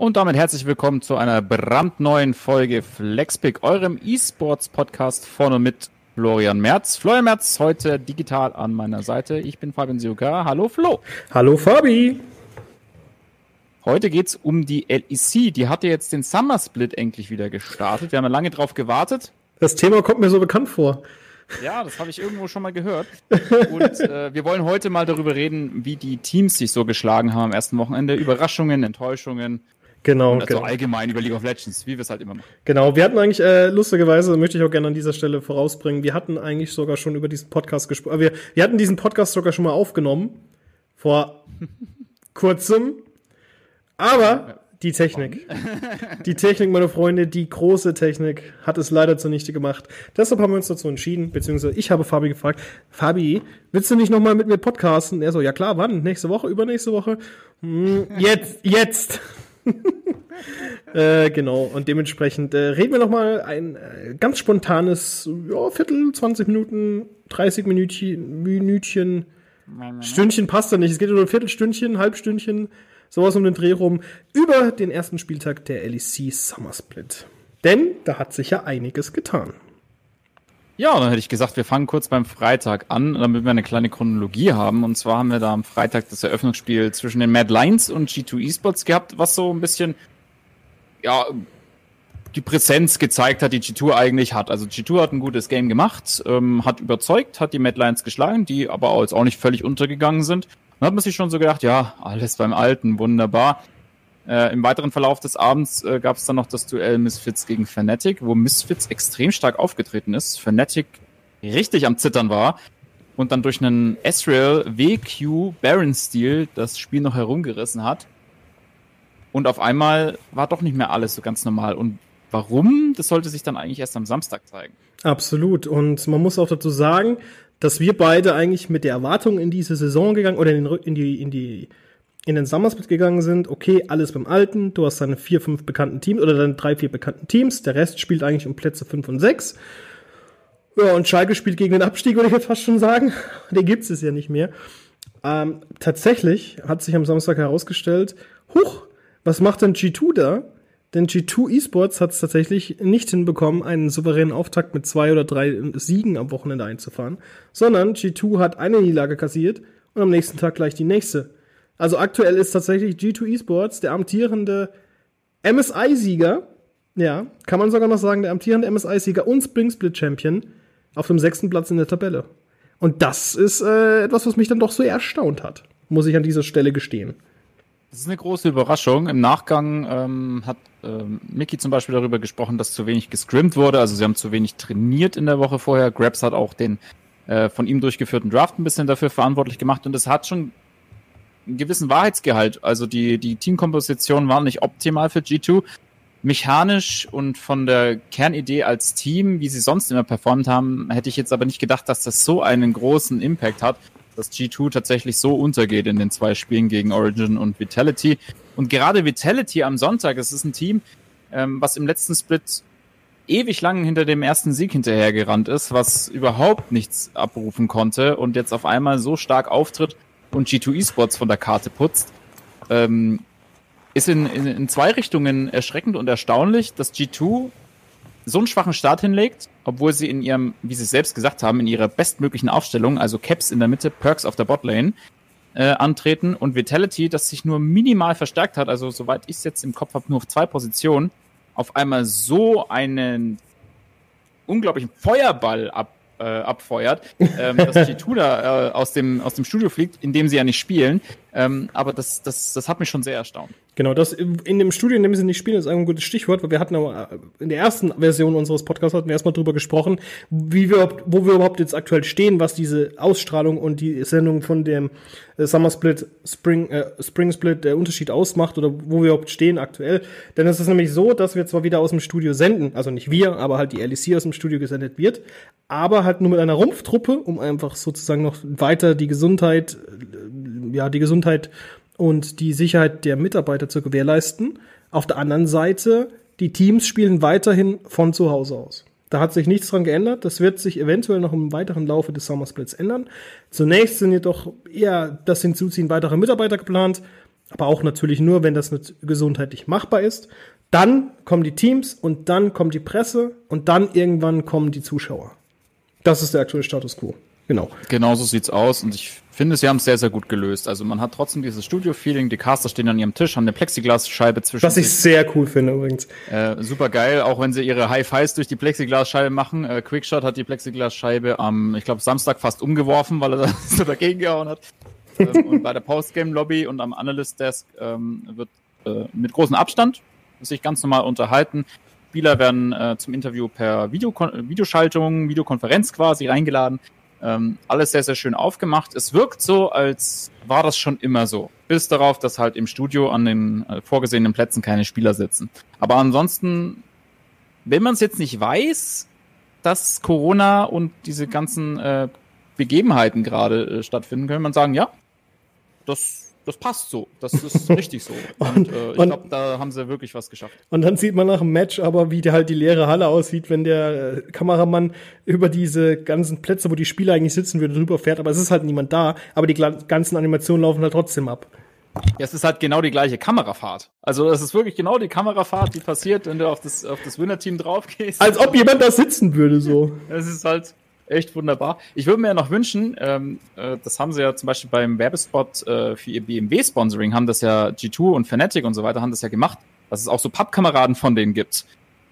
Und damit herzlich willkommen zu einer brandneuen Folge Flexpick, eurem E-Sports-Podcast vorne mit Florian Merz. Florian Merz heute digital an meiner Seite. Ich bin Fabian Siuka. Hallo Flo. Hallo Fabi. Heute geht's um die LEC. Die hatte jetzt den Summer Split endlich wieder gestartet. Wir haben ja lange drauf gewartet. Das Thema kommt mir so bekannt vor. Ja, das habe ich irgendwo schon mal gehört. Und äh, wir wollen heute mal darüber reden, wie die Teams sich so geschlagen haben am ersten Wochenende. Überraschungen, Enttäuschungen, Genau, also genau. allgemein über League of Legends, wie wir es halt immer machen. Genau, wir hatten eigentlich, äh, lustigerweise, möchte ich auch gerne an dieser Stelle vorausbringen, wir hatten eigentlich sogar schon über diesen Podcast gesprochen. Wir, wir hatten diesen Podcast sogar schon mal aufgenommen. Vor kurzem. Aber die Technik. Die Technik, meine Freunde, die große Technik hat es leider zunichte gemacht. Deshalb haben wir uns dazu entschieden, beziehungsweise ich habe Fabi gefragt, Fabi, willst du nicht nochmal mit mir podcasten? Er so, ja klar, wann? Nächste Woche, übernächste Woche? Hm, jetzt, jetzt. äh, genau, und dementsprechend äh, reden wir noch mal ein äh, ganz spontanes ja, Viertel, 20 Minuten, 30 Minütchen, Minütchen, Stündchen passt da nicht. Es geht nur ein Viertelstündchen, Halbstündchen, sowas um den Dreh rum, über den ersten Spieltag der LEC Summer Split. Denn da hat sich ja einiges getan. Ja, dann hätte ich gesagt, wir fangen kurz beim Freitag an, damit wir eine kleine Chronologie haben. Und zwar haben wir da am Freitag das Eröffnungsspiel zwischen den Mad Lions und G2 Esports gehabt, was so ein bisschen, ja, die Präsenz gezeigt hat, die G2 eigentlich hat. Also G2 hat ein gutes Game gemacht, ähm, hat überzeugt, hat die Mad Lions geschlagen, die aber jetzt auch nicht völlig untergegangen sind. Dann hat man sich schon so gedacht, ja, alles beim Alten, wunderbar. Äh, Im weiteren Verlauf des Abends äh, gab es dann noch das Duell Misfits gegen Fnatic, wo Misfits extrem stark aufgetreten ist. Fnatic richtig am Zittern war und dann durch einen Ezreal WQ Baron Steel das Spiel noch herumgerissen hat. Und auf einmal war doch nicht mehr alles so ganz normal. Und warum? Das sollte sich dann eigentlich erst am Samstag zeigen. Absolut. Und man muss auch dazu sagen, dass wir beide eigentlich mit der Erwartung in diese Saison gegangen oder in die, in die in den Summersplit gegangen sind, okay, alles beim Alten, du hast deine vier, fünf bekannten Teams oder deine drei, vier bekannten Teams, der Rest spielt eigentlich um Plätze fünf und sechs. Ja, und Schalke spielt gegen den Abstieg, würde ich jetzt fast schon sagen. Den gibt es ja nicht mehr. Ähm, tatsächlich hat sich am Samstag herausgestellt, huch, was macht denn G2 da? Denn G2 Esports hat es tatsächlich nicht hinbekommen, einen souveränen Auftakt mit zwei oder drei Siegen am Wochenende einzufahren, sondern G2 hat eine Niederlage kassiert und am nächsten Tag gleich die nächste. Also aktuell ist tatsächlich G2 Esports der amtierende MSI-Sieger. Ja, kann man sogar noch sagen, der amtierende MSI-Sieger und Spring Split Champion auf dem sechsten Platz in der Tabelle. Und das ist äh, etwas, was mich dann doch so erstaunt hat, muss ich an dieser Stelle gestehen. Das ist eine große Überraschung. Im Nachgang ähm, hat ähm, Mickey zum Beispiel darüber gesprochen, dass zu wenig gescrimmt wurde. Also sie haben zu wenig trainiert in der Woche vorher. Grabs hat auch den äh, von ihm durchgeführten Draft ein bisschen dafür verantwortlich gemacht und es hat schon einen gewissen Wahrheitsgehalt. Also die, die Teamkomposition war nicht optimal für G2. Mechanisch und von der Kernidee als Team, wie sie sonst immer performt haben, hätte ich jetzt aber nicht gedacht, dass das so einen großen Impact hat, dass G2 tatsächlich so untergeht in den zwei Spielen gegen Origin und Vitality. Und gerade Vitality am Sonntag, es ist ein Team, ähm, was im letzten Split ewig lang hinter dem ersten Sieg hinterhergerannt ist, was überhaupt nichts abrufen konnte und jetzt auf einmal so stark auftritt und G2 Esports von der Karte putzt, ähm, ist in, in, in zwei Richtungen erschreckend und erstaunlich, dass G2 so einen schwachen Start hinlegt, obwohl sie in ihrem, wie sie selbst gesagt haben, in ihrer bestmöglichen Aufstellung, also Caps in der Mitte, Perks auf der Botlane, äh, antreten und Vitality, das sich nur minimal verstärkt hat, also soweit ich es jetzt im Kopf habe, nur auf zwei Positionen, auf einmal so einen unglaublichen Feuerball ab, äh, abfeuert, ähm, dass G2 da äh, aus, dem, aus dem Studio fliegt, in dem sie ja nicht spielen. Ähm, aber das, das, das hat mich schon sehr erstaunt. Genau, das in dem Studio, in dem sie nicht spielen, ist ein gutes Stichwort, weil wir hatten aber in der ersten Version unseres Podcasts hatten wir erstmal drüber gesprochen, wie wir, wo wir überhaupt jetzt aktuell stehen, was diese Ausstrahlung und die Sendung von dem äh, Summer Split, Spring, äh, Spring Split der Unterschied ausmacht oder wo wir überhaupt stehen aktuell. Denn es ist nämlich so, dass wir zwar wieder aus dem Studio senden, also nicht wir, aber halt die LEC aus dem Studio gesendet wird, aber halt nur mit einer Rumpftruppe, um einfach sozusagen noch weiter die Gesundheit, äh, ja, die Gesundheit und die Sicherheit der Mitarbeiter zu gewährleisten. Auf der anderen Seite, die Teams spielen weiterhin von zu Hause aus. Da hat sich nichts dran geändert. Das wird sich eventuell noch im weiteren Laufe des Summer Splits ändern. Zunächst sind jedoch eher das Hinzuziehen weiterer Mitarbeiter geplant. aber auch natürlich nur, wenn das gesundheitlich machbar ist. Dann kommen die Teams und dann kommt die Presse und dann irgendwann kommen die Zuschauer. Das ist der aktuelle Status quo. Genau. Genau so sieht's aus und ich finde, sie haben es sehr, sehr gut gelöst. Also man hat trotzdem dieses Studio-Feeling, die Caster stehen an ihrem Tisch, haben eine Plexiglasscheibe zwischen Was ich sehr cool finde übrigens. Äh, super geil, auch wenn sie ihre High-Fives durch die Plexiglasscheibe machen. Äh, Quickshot hat die Plexiglasscheibe am, ich glaube, Samstag fast umgeworfen, weil er da so dagegen gehauen hat. ähm, und bei der Postgame-Lobby und am Analyst-Desk ähm, wird äh, mit großem Abstand sich ganz normal unterhalten. Spieler werden äh, zum Interview per Videokon Videoschaltung, Videokonferenz quasi eingeladen. Ähm, alles sehr, sehr schön aufgemacht. Es wirkt so, als war das schon immer so. Bis darauf, dass halt im Studio an den äh, vorgesehenen Plätzen keine Spieler sitzen. Aber ansonsten, wenn man es jetzt nicht weiß, dass Corona und diese ganzen äh, Begebenheiten gerade äh, stattfinden, könnte man sagen, ja, das das passt so. Das ist richtig so. Und, äh, ich glaube, da haben sie wirklich was geschafft. Und dann sieht man nach dem Match aber, wie die, halt die leere Halle aussieht, wenn der äh, Kameramann über diese ganzen Plätze, wo die Spieler eigentlich sitzen würden, drüber fährt. Aber es ist halt niemand da. Aber die ganzen Animationen laufen halt trotzdem ab. Ja, es ist halt genau die gleiche Kamerafahrt. Also es ist wirklich genau die Kamerafahrt, die passiert, wenn du auf das, auf das Winner-Team drauf gehst. Als ob jemand da sitzen würde, so. Es ist halt, echt wunderbar. Ich würde mir ja noch wünschen, ähm, äh, das haben sie ja zum Beispiel beim Werbespot äh, für ihr BMW-Sponsoring, haben das ja G2 und Fnatic und so weiter, haben das ja gemacht, dass es auch so Pappkameraden von denen gibt.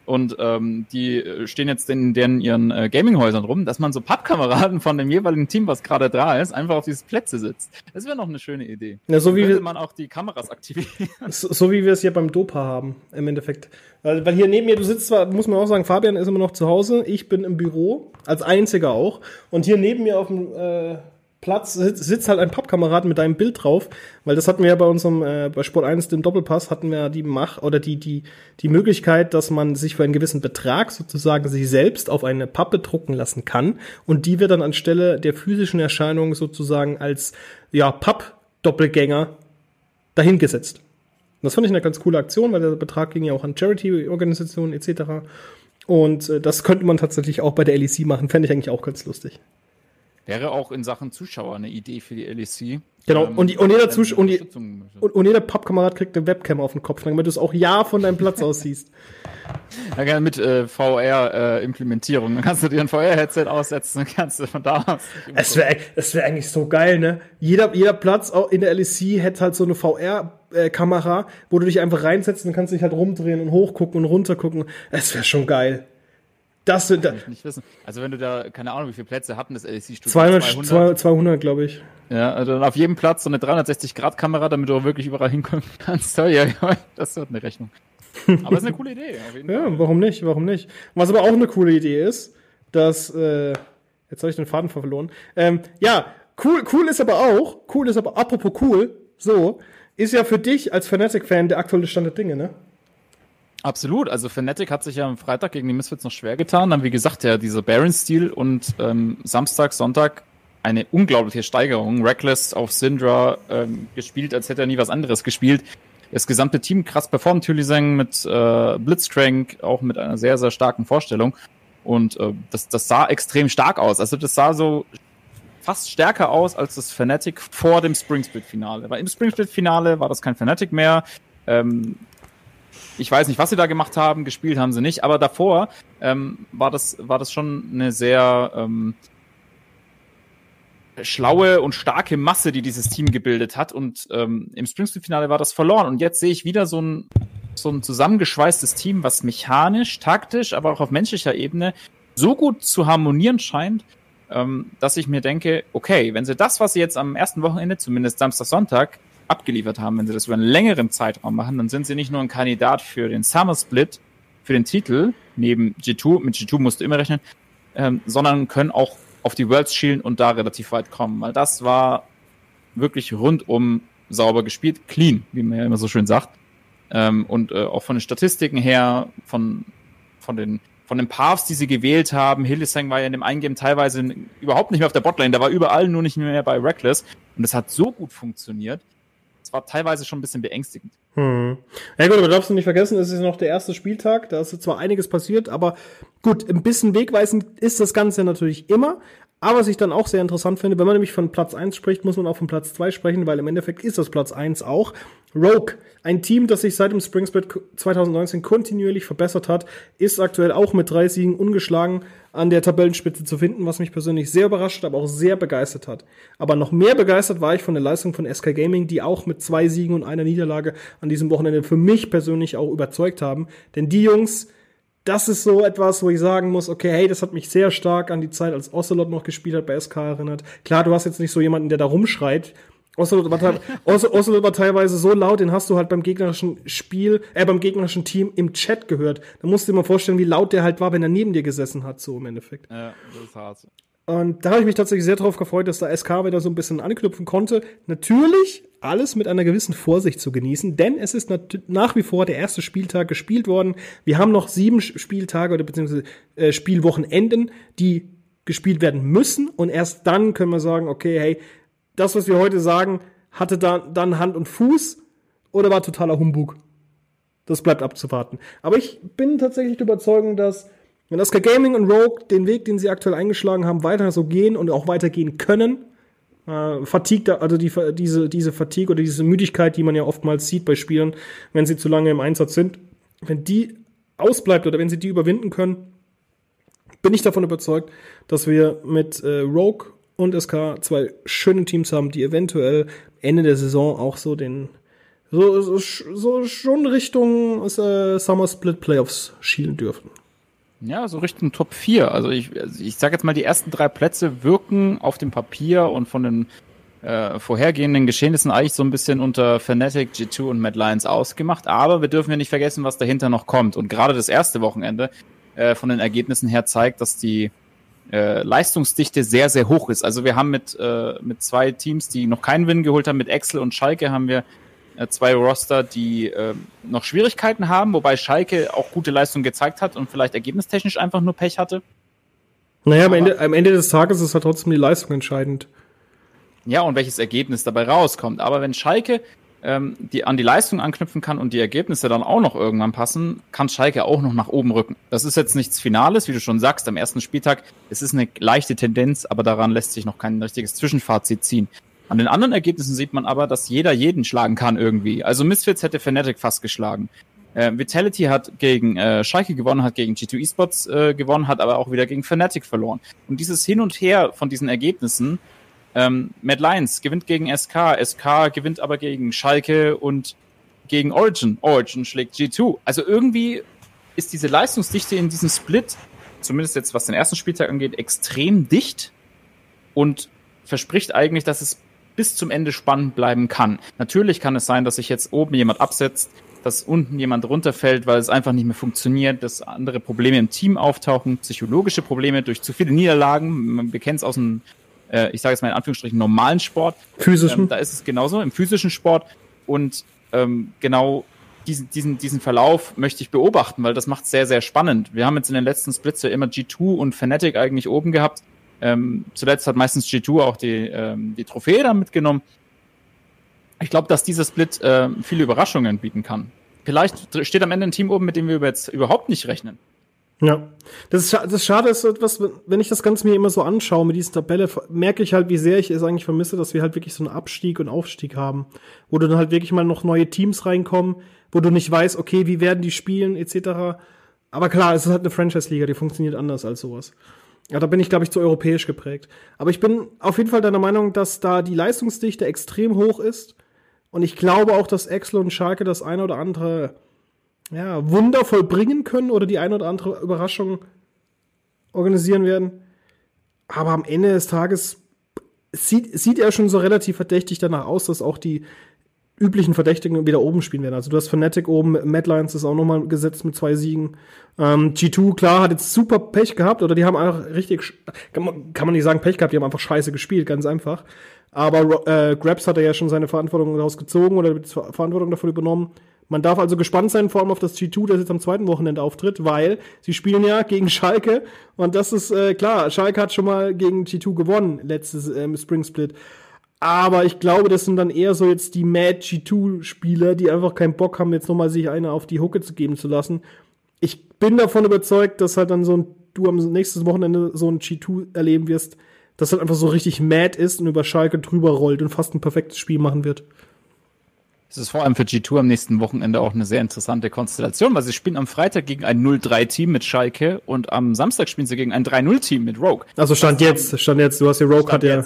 Und ähm, die äh, stehen jetzt in deren ihren äh, Gaminghäusern rum, dass man so Pappkameraden von dem jeweiligen Team, was gerade da ist, einfach auf diese Plätze sitzt. Das wäre noch eine schöne Idee. Ja, so wie könnte man auch die Kameras aktivieren. So, so wie wir es hier beim Dopa haben, im Endeffekt. Weil, weil hier neben mir, du sitzt zwar, muss man auch sagen, Fabian ist immer noch zu Hause, ich bin im Büro, als einziger auch. Und hier neben mir auf dem äh, Platz sitzt halt ein Pappkamerad mit deinem Bild drauf, weil das hatten wir ja bei unserem äh, bei Sport 1 dem Doppelpass hatten wir die Mach oder die die die Möglichkeit, dass man sich für einen gewissen Betrag sozusagen sich selbst auf eine Pappe drucken lassen kann und die wird dann anstelle der physischen Erscheinung sozusagen als ja Papp Doppelgänger dahingesetzt. Das fand ich eine ganz coole Aktion, weil der Betrag ging ja auch an Charity-Organisationen etc. Und äh, das könnte man tatsächlich auch bei der LEC machen, fände ich eigentlich auch ganz lustig. Wäre auch in Sachen Zuschauer eine Idee für die LEC. Genau, ähm, und, die, und, jeder Zusch und, die, und, und, jeder Pappkamerad kriegt eine Webcam auf den Kopf, damit du es auch ja von deinem Platz aus siehst. Ja, gerne mit äh, VR-Implementierung. Äh, dann kannst du dir ein VR-Headset aussetzen und kannst du von da aus. Es wäre es wär eigentlich so geil, ne? Jeder, jeder Platz auch in der LEC hätte halt so eine VR-Kamera, wo du dich einfach reinsetzt und kannst dich halt rumdrehen und hochgucken und runtergucken. Es wäre schon geil. Das sind da. nicht wissen. Also wenn du da, keine Ahnung, wie viele Plätze hatten das LSC-Studio? 200, 200, 200 glaube ich. Ja, also dann auf jedem Platz so eine 360-Grad-Kamera, damit du auch wirklich überall hinkommen kannst. Ja, ja, das wird eine Rechnung. Aber das ist eine coole Idee. ja, warum nicht, warum nicht? Was aber auch eine coole Idee ist, dass, äh, jetzt habe ich den Faden verloren. Ähm, ja, cool, cool ist aber auch, cool ist aber, apropos cool, so, ist ja für dich als Fanatic-Fan der aktuelle Stand der Dinge, ne? Absolut. Also Fnatic hat sich ja am Freitag gegen die Misfits noch schwer getan. Dann, wie gesagt, ja, dieser Baron-Stil und ähm, Samstag, Sonntag eine unglaubliche Steigerung. Reckless auf Syndra ähm, gespielt, als hätte er nie was anderes gespielt. Das gesamte Team krass performt. Tüliseng mit äh, Blitzcrank, auch mit einer sehr, sehr starken Vorstellung. Und äh, das, das sah extrem stark aus. Also das sah so fast stärker aus als das Fnatic vor dem Spring Split Finale. Weil im Spring Split Finale war das kein Fnatic mehr. Ähm, ich weiß nicht, was sie da gemacht haben, gespielt haben sie nicht, aber davor ähm, war, das, war das schon eine sehr ähm, schlaue und starke Masse, die dieses Team gebildet hat. Und ähm, im Springfield-Finale war das verloren. Und jetzt sehe ich wieder so ein, so ein zusammengeschweißtes Team, was mechanisch, taktisch, aber auch auf menschlicher Ebene so gut zu harmonieren scheint, ähm, dass ich mir denke, okay, wenn sie das, was sie jetzt am ersten Wochenende, zumindest Samstag, Sonntag, abgeliefert haben, wenn sie das über einen längeren Zeitraum machen, dann sind sie nicht nur ein Kandidat für den Summer Split, für den Titel, neben G2, mit G2 musst du immer rechnen, ähm, sondern können auch auf die Worlds schielen und da relativ weit kommen, weil das war wirklich rundum sauber gespielt, clean, wie man ja immer so schön sagt. Ähm, und äh, auch von den Statistiken her, von, von den von den Paths, die sie gewählt haben. Hildesang war ja in dem Eingame teilweise überhaupt nicht mehr auf der Botlane, der war überall nur nicht mehr bei Reckless. Und das hat so gut funktioniert, es war teilweise schon ein bisschen beängstigend. Hm. Ja gut, aber darfst du nicht vergessen, es ist noch der erste Spieltag, da ist zwar einiges passiert, aber gut, ein bisschen wegweisend ist das Ganze natürlich immer. Aber was ich dann auch sehr interessant finde, wenn man nämlich von Platz 1 spricht, muss man auch von Platz 2 sprechen, weil im Endeffekt ist das Platz 1 auch. Rogue, ein Team, das sich seit dem Spring Split 2019 kontinuierlich verbessert hat, ist aktuell auch mit drei Siegen ungeschlagen an der Tabellenspitze zu finden, was mich persönlich sehr überrascht, aber auch sehr begeistert hat. Aber noch mehr begeistert war ich von der Leistung von SK Gaming, die auch mit zwei Siegen und einer Niederlage an diesem Wochenende für mich persönlich auch überzeugt haben. Denn die Jungs, das ist so etwas, wo ich sagen muss, okay, hey, das hat mich sehr stark an die Zeit, als Ocelot noch gespielt hat bei SK erinnert. Klar, du hast jetzt nicht so jemanden, der da rumschreit. Ocelot war, Ocelot war teilweise so laut, den hast du halt beim gegnerischen Spiel, äh, beim gegnerischen Team im Chat gehört. Da musst du dir mal vorstellen, wie laut der halt war, wenn er neben dir gesessen hat, so im Endeffekt. Ja, das ist hart. Und da habe ich mich tatsächlich sehr darauf gefreut, dass da SK wieder so ein bisschen anknüpfen konnte. Natürlich alles mit einer gewissen Vorsicht zu genießen, denn es ist nach wie vor der erste Spieltag gespielt worden. Wir haben noch sieben Spieltage oder beziehungsweise äh, Spielwochenenden, die gespielt werden müssen und erst dann können wir sagen, okay, hey, das, was wir heute sagen, hatte da, dann Hand und Fuß oder war totaler Humbug. Das bleibt abzuwarten. Aber ich bin tatsächlich der Überzeugung, dass wenn Oscar Gaming und Rogue den Weg, den sie aktuell eingeschlagen haben, weiter so gehen und auch weitergehen können, äh, Fatigue, also die, diese, diese Fatigue oder diese Müdigkeit, die man ja oftmals sieht bei Spielern, wenn sie zu lange im Einsatz sind, wenn die ausbleibt oder wenn sie die überwinden können, bin ich davon überzeugt, dass wir mit äh, Rogue und SK zwei schöne Teams haben, die eventuell Ende der Saison auch so den so, so, so schon Richtung äh, Summer Split Playoffs schielen dürfen. Ja, so Richtung Top 4. Also ich, also ich sage jetzt mal, die ersten drei Plätze wirken auf dem Papier und von den äh, vorhergehenden Geschehnissen eigentlich so ein bisschen unter Fnatic, G2 und Mad Lions ausgemacht. Aber wir dürfen ja nicht vergessen, was dahinter noch kommt. Und gerade das erste Wochenende äh, von den Ergebnissen her zeigt, dass die äh, Leistungsdichte sehr, sehr hoch ist. Also wir haben mit, äh, mit zwei Teams, die noch keinen Win geholt haben, mit Excel und Schalke haben wir zwei Roster, die äh, noch Schwierigkeiten haben, wobei Schalke auch gute Leistung gezeigt hat und vielleicht ergebnistechnisch einfach nur Pech hatte. Naja, am Ende, am Ende des Tages ist halt trotzdem die Leistung entscheidend. Ja, und welches Ergebnis dabei rauskommt. Aber wenn Schalke ähm, die an die Leistung anknüpfen kann und die Ergebnisse dann auch noch irgendwann passen, kann Schalke auch noch nach oben rücken. Das ist jetzt nichts Finales, wie du schon sagst, am ersten Spieltag. Es ist eine leichte Tendenz, aber daran lässt sich noch kein richtiges Zwischenfazit ziehen. An den anderen Ergebnissen sieht man aber, dass jeder jeden schlagen kann irgendwie. Also Misfits hätte Fnatic fast geschlagen. Äh, Vitality hat gegen äh, Schalke gewonnen, hat gegen G2 Esports äh, gewonnen, hat aber auch wieder gegen Fnatic verloren. Und dieses Hin und Her von diesen Ergebnissen, ähm, Mad Lions gewinnt gegen SK, SK gewinnt aber gegen Schalke und gegen Origin. Origin schlägt G2. Also irgendwie ist diese Leistungsdichte in diesem Split, zumindest jetzt was den ersten Spieltag angeht, extrem dicht und verspricht eigentlich, dass es bis zum Ende spannend bleiben kann. Natürlich kann es sein, dass sich jetzt oben jemand absetzt, dass unten jemand runterfällt, weil es einfach nicht mehr funktioniert, dass andere Probleme im Team auftauchen, psychologische Probleme durch zu viele Niederlagen. Wir kennen es aus dem, äh, ich sage jetzt mal in Anführungsstrichen, normalen Sport. Physischen. Ähm, da ist es genauso, im physischen Sport. Und ähm, genau diesen, diesen, diesen Verlauf möchte ich beobachten, weil das macht es sehr, sehr spannend. Wir haben jetzt in den letzten Splits ja immer G2 und Fnatic eigentlich oben gehabt. Ähm, zuletzt hat meistens G2 auch die, ähm, die Trophäe da mitgenommen. Ich glaube, dass dieser Split äh, viele Überraschungen bieten kann. Vielleicht steht am Ende ein Team oben, mit dem wir jetzt überhaupt nicht rechnen. Ja, das, ist, das Schade ist etwas, wenn ich das Ganze mir immer so anschaue mit dieser Tabelle, merke ich halt, wie sehr ich es eigentlich vermisse, dass wir halt wirklich so einen Abstieg und Aufstieg haben, wo du dann halt wirklich mal noch neue Teams reinkommen, wo du nicht weißt, okay, wie werden die spielen, etc. Aber klar, es ist halt eine Franchise-Liga, die funktioniert anders als sowas. Ja, da bin ich, glaube ich, zu europäisch geprägt. Aber ich bin auf jeden Fall deiner Meinung, dass da die Leistungsdichte extrem hoch ist. Und ich glaube auch, dass Exel und Schalke das eine oder andere ja, Wunder vollbringen können oder die eine oder andere Überraschung organisieren werden. Aber am Ende des Tages sieht, sieht er schon so relativ verdächtig danach aus, dass auch die üblichen Verdächtigen wieder oben spielen werden. Also du hast Fnatic oben, Mad Lions ist auch nochmal gesetzt mit zwei Siegen. Ähm, G2, klar, hat jetzt super Pech gehabt, oder die haben einfach richtig, kann man, kann man nicht sagen Pech gehabt, die haben einfach scheiße gespielt, ganz einfach. Aber äh, Grabs hat er ja schon seine Verantwortung daraus gezogen oder die Verantwortung dafür übernommen. Man darf also gespannt sein, vor allem auf das G2, das jetzt am zweiten Wochenende auftritt, weil sie spielen ja gegen Schalke und das ist äh, klar, Schalke hat schon mal gegen G2 gewonnen, letztes ähm, Spring Split. Aber ich glaube, das sind dann eher so jetzt die Mad G2-Spieler, die einfach keinen Bock haben, jetzt nochmal sich eine auf die Hucke zu geben zu lassen. Ich bin davon überzeugt, dass halt dann so ein, du am nächsten Wochenende so ein G2 erleben wirst, das halt einfach so richtig mad ist und über Schalke drüber rollt und fast ein perfektes Spiel machen wird. Es ist vor allem für G2 am nächsten Wochenende auch eine sehr interessante Konstellation, weil sie spielen am Freitag gegen ein 0-3-Team mit Schalke und am Samstag spielen sie gegen ein 3-0-Team mit Rogue. Also stand jetzt, stand jetzt, du hast ja Rogue hat ja.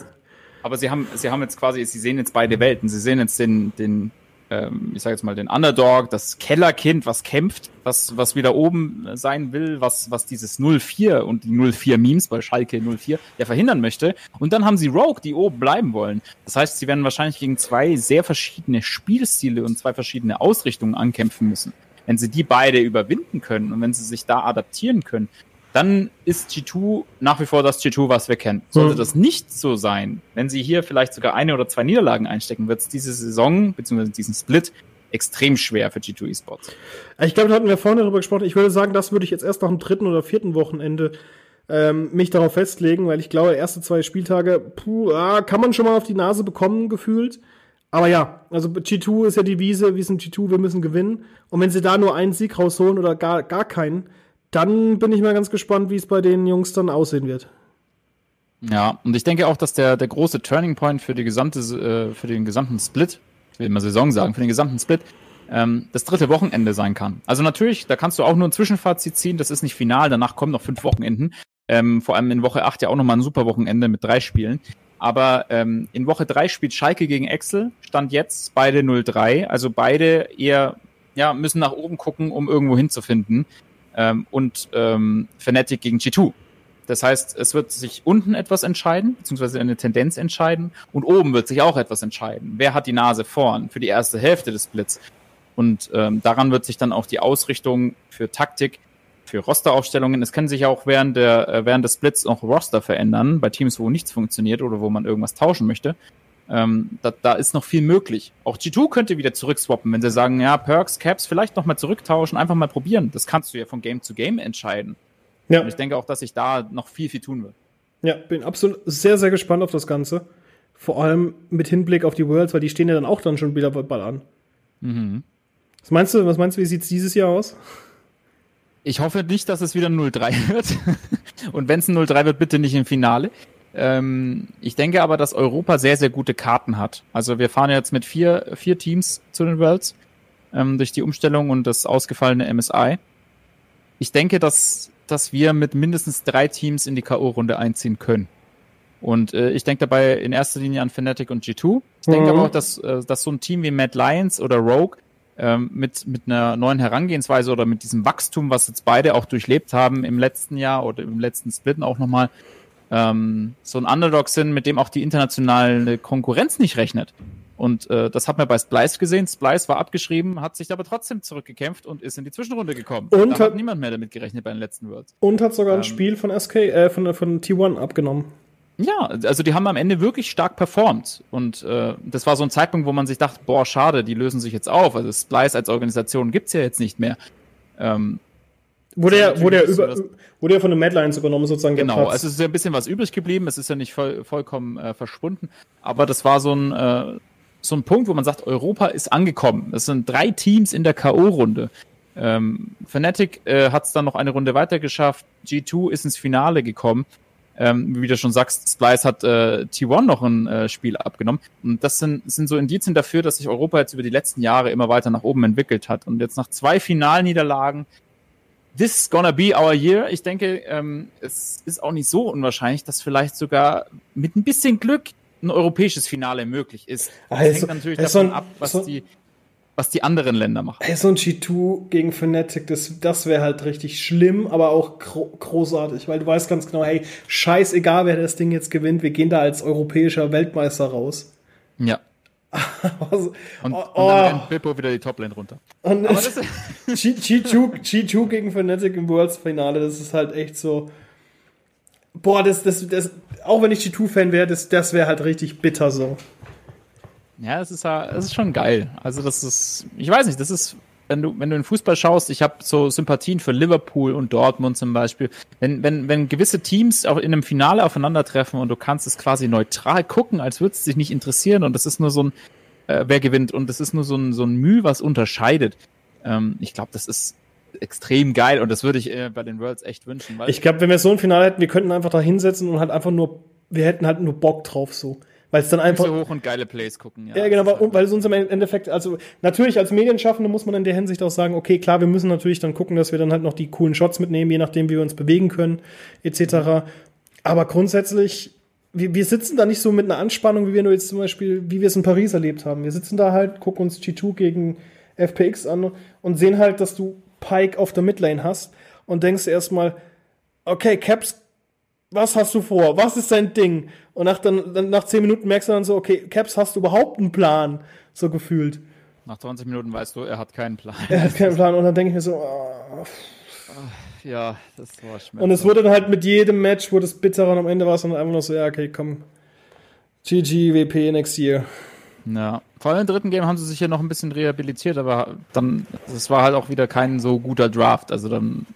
Aber sie haben, sie haben jetzt quasi, sie sehen jetzt beide Welten. Sie sehen jetzt den, den, ähm, ich sage jetzt mal den Underdog, das Kellerkind, was kämpft, was, was wieder oben sein will, was, was dieses 04 und die 04 Memes bei Schalke 04 ja verhindern möchte. Und dann haben sie Rogue, die oben bleiben wollen. Das heißt, sie werden wahrscheinlich gegen zwei sehr verschiedene Spielstile und zwei verschiedene Ausrichtungen ankämpfen müssen. Wenn sie die beide überwinden können und wenn sie sich da adaptieren können, dann ist G2 nach wie vor das G2, was wir kennen. Sollte mhm. das nicht so sein, wenn sie hier vielleicht sogar eine oder zwei Niederlagen einstecken, wird es diese Saison, beziehungsweise diesen Split, extrem schwer für G2 Esports. Ich glaube, da hatten wir vorne darüber gesprochen. Ich würde sagen, das würde ich jetzt erst nach dem dritten oder vierten Wochenende ähm, mich darauf festlegen, weil ich glaube, erste zwei Spieltage, puh, ah, kann man schon mal auf die Nase bekommen, gefühlt. Aber ja, also G2 ist ja die Wiese, wir sind G2, wir müssen gewinnen. Und wenn sie da nur einen Sieg rausholen oder gar, gar keinen, dann bin ich mal ganz gespannt, wie es bei den Jungs dann aussehen wird. Ja, und ich denke auch, dass der, der große Turning Point für die gesamte, äh, für den gesamten Split, ich will immer Saison sagen, für den gesamten Split, ähm, das dritte Wochenende sein kann. Also natürlich, da kannst du auch nur ein Zwischenfazit ziehen, das ist nicht final, danach kommen noch fünf Wochenenden. Ähm, vor allem in Woche 8 ja auch nochmal ein super Wochenende mit drei Spielen. Aber ähm, in Woche 3 spielt Schalke gegen Excel, stand jetzt beide 0-3, also beide eher, ja, müssen nach oben gucken, um irgendwo hinzufinden ähm, und ähm, Fnatic gegen G2. Das heißt, es wird sich unten etwas entscheiden, beziehungsweise eine Tendenz entscheiden, und oben wird sich auch etwas entscheiden. Wer hat die Nase vorn für die erste Hälfte des Splits? Und ähm, daran wird sich dann auch die Ausrichtung für Taktik, für Rosteraufstellungen, es kann sich auch während, der, äh, während des Splits auch Roster verändern, bei Teams, wo nichts funktioniert oder wo man irgendwas tauschen möchte. Ähm, da, da ist noch viel möglich. Auch G2 könnte wieder zurückswappen, wenn sie sagen, ja, Perks, Caps, vielleicht nochmal zurücktauschen, einfach mal probieren. Das kannst du ja von Game zu Game entscheiden. Ja. Und ich denke auch, dass sich da noch viel, viel tun wird. Ja, bin absolut sehr, sehr gespannt auf das Ganze. Vor allem mit Hinblick auf die Worlds, weil die stehen ja dann auch dann schon wieder bald an. Mhm. Was meinst du, was meinst du, wie sieht es dieses Jahr aus? Ich hoffe nicht, dass es wieder 0-3 wird. Und wenn es ein 0-3 wird, bitte nicht im Finale. Ähm, ich denke aber, dass Europa sehr, sehr gute Karten hat. Also wir fahren jetzt mit vier, vier Teams zu den Worlds ähm, durch die Umstellung und das ausgefallene MSI. Ich denke, dass, dass wir mit mindestens drei Teams in die K.O.-Runde einziehen können. Und äh, ich denke dabei in erster Linie an Fnatic und G2. Ich mhm. denke aber auch, dass, äh, dass so ein Team wie Mad Lions oder Rogue ähm, mit, mit einer neuen Herangehensweise oder mit diesem Wachstum, was jetzt beide auch durchlebt haben im letzten Jahr oder im letzten Split auch nochmal, ähm, so ein Underdog sind, mit dem auch die internationale Konkurrenz nicht rechnet. Und äh, das hat man bei Splice gesehen. Splice war abgeschrieben, hat sich aber trotzdem zurückgekämpft und ist in die Zwischenrunde gekommen. Und da hat, hat niemand mehr damit gerechnet bei den letzten Worlds. Und hat sogar ähm, ein Spiel von SK, äh, von, von T1 abgenommen. Ja, also die haben am Ende wirklich stark performt. Und äh, das war so ein Zeitpunkt, wo man sich dachte, boah, schade, die lösen sich jetzt auf. Also Splice als Organisation gibt's ja jetzt nicht mehr. Ähm, Wurde er, wurde, er über, wurde er von den Madlines übernommen, sozusagen? Genau, also es ist ja ein bisschen was übrig geblieben, es ist ja nicht voll, vollkommen äh, verschwunden, aber das war so ein, äh, so ein Punkt, wo man sagt, Europa ist angekommen. Es sind drei Teams in der K.O.-Runde. Ähm, Fnatic äh, hat es dann noch eine Runde weiter geschafft, G2 ist ins Finale gekommen. Ähm, wie du schon sagst, Splice hat äh, T1 noch ein äh, Spiel abgenommen. Und das sind, sind so Indizien dafür, dass sich Europa jetzt über die letzten Jahre immer weiter nach oben entwickelt hat. Und jetzt nach zwei Finalniederlagen this is gonna be our year. Ich denke, ähm, es ist auch nicht so unwahrscheinlich, dass vielleicht sogar mit ein bisschen Glück ein europäisches Finale möglich ist. Das also, hängt natürlich davon ein, ab, was so, die was die anderen Länder machen. Hey, so ein G2 gegen Fnatic, das, das wäre halt richtig schlimm, aber auch gro großartig, weil du weißt ganz genau, hey, scheißegal, wer das Ding jetzt gewinnt, wir gehen da als europäischer Weltmeister raus. Ja. also, und, oh, und dann rennt Bippo wieder die Toplane runter. Und G2, gegen Fnatic im Worlds Finale, das ist halt echt so. Boah, das, das, das, auch wenn ich G2-Fan wäre, das, das wäre halt richtig bitter so. Ja, es ist, das ist schon geil. Also, das ist, ich weiß nicht, das ist, wenn du, wenn du in Fußball schaust, ich habe so Sympathien für Liverpool und Dortmund zum Beispiel. Wenn, wenn, wenn gewisse Teams auch in einem Finale aufeinandertreffen und du kannst es quasi neutral gucken, als würde es dich nicht interessieren und das ist nur so ein, äh, wer gewinnt und das ist nur so ein, so ein Mühe, was unterscheidet. Ähm, ich glaube, das ist extrem geil und das würde ich äh, bei den Worlds echt wünschen. ich glaube, wenn wir so ein Finale hätten, wir könnten einfach da hinsetzen und halt einfach nur, wir hätten halt nur Bock drauf so. Weil es dann einfach. So hoch und geile Plays gucken, ja. Ja, genau, weil, weil es uns im Endeffekt, also natürlich als Medienschaffende muss man in der Hinsicht auch sagen, okay, klar, wir müssen natürlich dann gucken, dass wir dann halt noch die coolen Shots mitnehmen, je nachdem, wie wir uns bewegen können, etc. Aber grundsätzlich, wir, wir sitzen da nicht so mit einer Anspannung, wie wir nur jetzt zum Beispiel, wie wir es in Paris erlebt haben. Wir sitzen da halt, gucken uns G2 gegen FPX an und sehen halt, dass du Pike auf der Midlane hast und denkst erstmal, okay, Caps, was hast du vor? Was ist dein Ding? Und nach, dann, dann, nach zehn Minuten merkst du dann so, okay, Caps, hast du überhaupt einen Plan? So gefühlt. Nach 20 Minuten weißt du, er hat keinen Plan. Er hat keinen Plan und dann denke ich mir so, oh. ja, das war schmerzhaft. Und es wurde dann halt mit jedem Match, wurde es bitterer und am Ende war es dann einfach nur so, ja, okay, komm, GG, WP next year. Ja, vor allem im dritten Game haben sie sich ja noch ein bisschen rehabilitiert, aber dann, das war halt auch wieder kein so guter Draft. Also dann,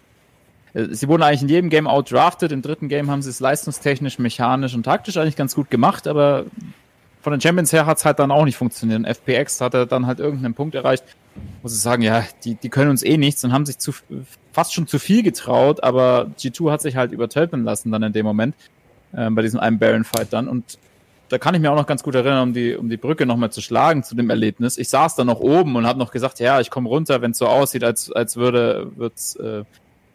sie wurden eigentlich in jedem Game outdrafted. Im dritten Game haben sie es leistungstechnisch, mechanisch und taktisch eigentlich ganz gut gemacht, aber von den Champions her hat es halt dann auch nicht funktioniert. Und FPX hat er dann halt irgendeinen Punkt erreicht, wo sie sagen, ja, die, die können uns eh nichts und haben sich zu, fast schon zu viel getraut, aber G2 hat sich halt übertölpeln lassen dann in dem Moment, äh, bei diesem einen Baron-Fight dann und da kann ich mir auch noch ganz gut erinnern, um die, um die Brücke nochmal zu schlagen zu dem Erlebnis. Ich saß da noch oben und habe noch gesagt, ja, ich komme runter, wenn es so aussieht, als, als würde es äh,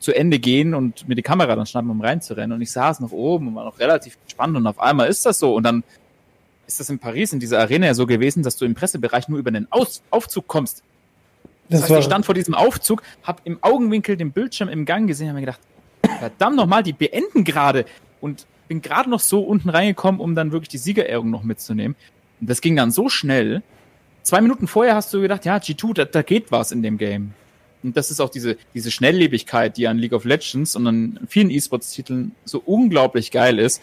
zu Ende gehen und mir die Kamera dann schnappen, um reinzurennen. Und ich saß noch oben und war noch relativ gespannt und auf einmal ist das so. Und dann ist das in Paris in dieser Arena ja so gewesen, dass du im Pressebereich nur über den Aus Aufzug kommst. Das, das heißt, ich stand vor diesem Aufzug, habe im Augenwinkel den Bildschirm im Gang gesehen, habe mir gedacht, verdammt nochmal, die beenden gerade. Und bin gerade noch so unten reingekommen, um dann wirklich die Siegerehrung noch mitzunehmen. Und das ging dann so schnell. Zwei Minuten vorher hast du gedacht, ja, G2, da, da geht was in dem Game. Und das ist auch diese, diese Schnelllebigkeit, die an League of Legends und an vielen E-Sports-Titeln so unglaublich geil ist,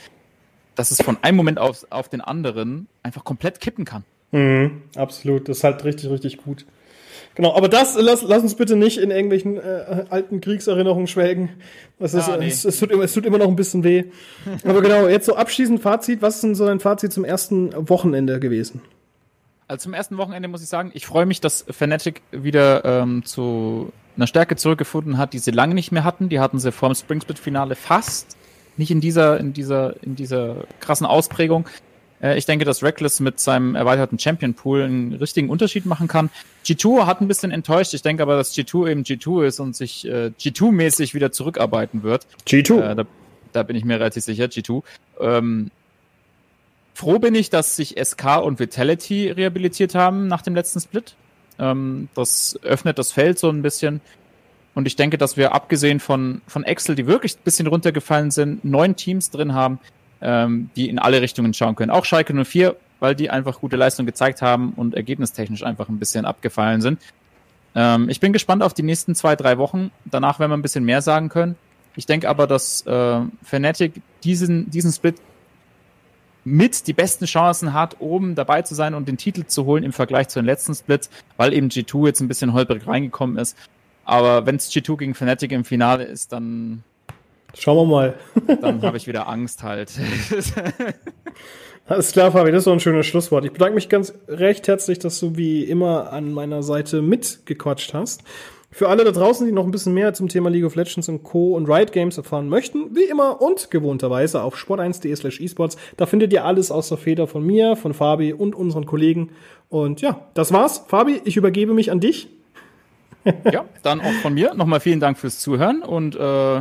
dass es von einem Moment auf, auf den anderen einfach komplett kippen kann. Mhm, absolut, das ist halt richtig, richtig gut. Genau, aber das, lass, lass uns bitte nicht in irgendwelchen äh, alten Kriegserinnerungen schwelgen. Das ist, ah, nee. es, es, tut immer, es tut immer noch ein bisschen weh. aber genau, jetzt so abschließend Fazit. Was ist denn so dein Fazit zum ersten Wochenende gewesen? Also zum ersten Wochenende muss ich sagen, ich freue mich, dass Fnatic wieder ähm, zu einer Stärke zurückgefunden hat, die sie lange nicht mehr hatten. Die hatten sie vor dem Spring Split Finale fast. Nicht in dieser, in dieser, in dieser krassen Ausprägung. Äh, ich denke, dass Reckless mit seinem erweiterten Champion Pool einen richtigen Unterschied machen kann. G2 hat ein bisschen enttäuscht. Ich denke aber, dass G2 eben G2 ist und sich äh, G2-mäßig wieder zurückarbeiten wird. G2? Äh, da, da, bin ich mir relativ sicher, G2. Ähm, froh bin ich, dass sich SK und Vitality rehabilitiert haben nach dem letzten Split. Ähm, das öffnet das Feld so ein bisschen. Und ich denke, dass wir abgesehen von, von Excel, die wirklich ein bisschen runtergefallen sind, neun Teams drin haben, ähm, die in alle Richtungen schauen können. Auch Schalke 04, weil die einfach gute Leistung gezeigt haben und ergebnistechnisch einfach ein bisschen abgefallen sind. Ähm, ich bin gespannt auf die nächsten zwei, drei Wochen. Danach werden wir ein bisschen mehr sagen können. Ich denke aber, dass äh, Fnatic diesen, diesen Split mit die besten Chancen hat, oben dabei zu sein und den Titel zu holen im Vergleich zu den letzten Splits, weil eben G2 jetzt ein bisschen holprig reingekommen ist. Aber wenn es G2 gegen Fnatic im Finale ist, dann Schauen wir mal. Dann habe ich wieder Angst halt. Alles klar, Fabi, das ist doch ein schönes Schlusswort. Ich bedanke mich ganz recht herzlich, dass du wie immer an meiner Seite mitgequatscht hast. Für alle da draußen, die noch ein bisschen mehr zum Thema League of Legends und Co. und Riot Games erfahren möchten, wie immer und gewohnterweise auf sport1.de slash esports. Da findet ihr alles aus der Feder von mir, von Fabi und unseren Kollegen. Und ja, das war's. Fabi, ich übergebe mich an dich. ja, dann auch von mir. Nochmal vielen Dank fürs Zuhören und äh,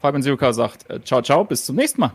Fabian Siuka sagt äh, ciao, ciao, bis zum nächsten Mal.